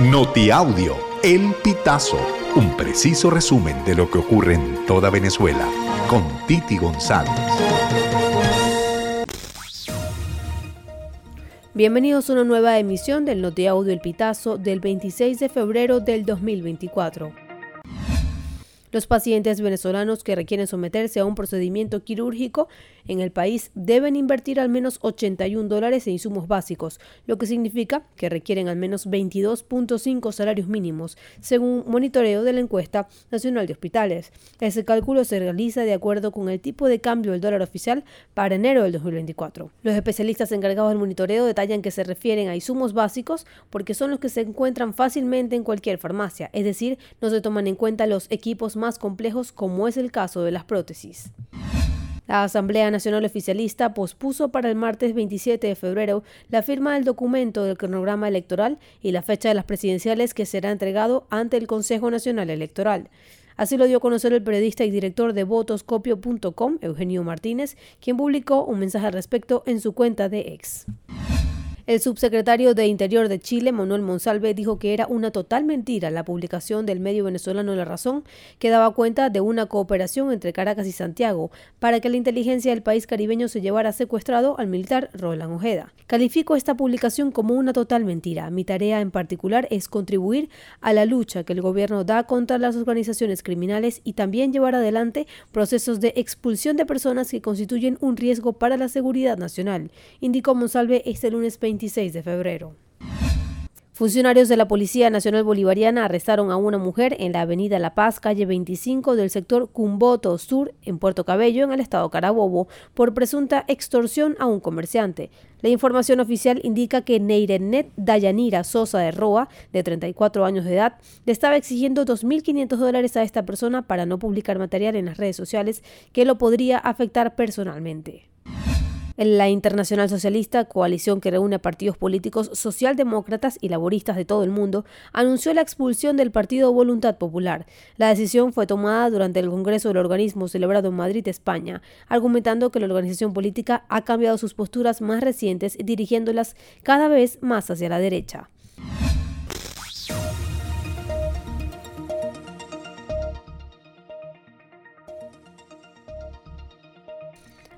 Notiaudio, El Pitazo, un preciso resumen de lo que ocurre en toda Venezuela, con Titi González. Bienvenidos a una nueva emisión del Notiaudio El Pitazo del 26 de febrero del 2024. Los pacientes venezolanos que requieren someterse a un procedimiento quirúrgico en el país deben invertir al menos 81 dólares en insumos básicos, lo que significa que requieren al menos 22.5 salarios mínimos, según monitoreo de la encuesta nacional de hospitales. Ese cálculo se realiza de acuerdo con el tipo de cambio del dólar oficial para enero del 2024. Los especialistas encargados del monitoreo detallan que se refieren a insumos básicos porque son los que se encuentran fácilmente en cualquier farmacia, es decir, no se toman en cuenta los equipos más más complejos como es el caso de las prótesis. La Asamblea Nacional Oficialista pospuso para el martes 27 de febrero la firma del documento del cronograma electoral y la fecha de las presidenciales que será entregado ante el Consejo Nacional Electoral. Así lo dio a conocer el periodista y director de votoscopio.com, Eugenio Martínez, quien publicó un mensaje al respecto en su cuenta de ex. El subsecretario de Interior de Chile, Manuel Monsalve, dijo que era una total mentira la publicación del medio venezolano La Razón, que daba cuenta de una cooperación entre Caracas y Santiago para que la inteligencia del país caribeño se llevara secuestrado al militar Roland Ojeda. Califico esta publicación como una total mentira. Mi tarea en particular es contribuir a la lucha que el gobierno da contra las organizaciones criminales y también llevar adelante procesos de expulsión de personas que constituyen un riesgo para la seguridad nacional, indicó Monsalve este lunes 20 26 de febrero. Funcionarios de la Policía Nacional Bolivariana arrestaron a una mujer en la avenida La Paz, calle 25 del sector Cumboto Sur, en Puerto Cabello, en el estado Carabobo, por presunta extorsión a un comerciante. La información oficial indica que Neirenet Dayanira Sosa de Roa, de 34 años de edad, le estaba exigiendo 2.500 dólares a esta persona para no publicar material en las redes sociales que lo podría afectar personalmente. La Internacional Socialista, coalición que reúne a partidos políticos socialdemócratas y laboristas de todo el mundo, anunció la expulsión del partido Voluntad Popular. La decisión fue tomada durante el Congreso del organismo celebrado en Madrid, España, argumentando que la organización política ha cambiado sus posturas más recientes, dirigiéndolas cada vez más hacia la derecha.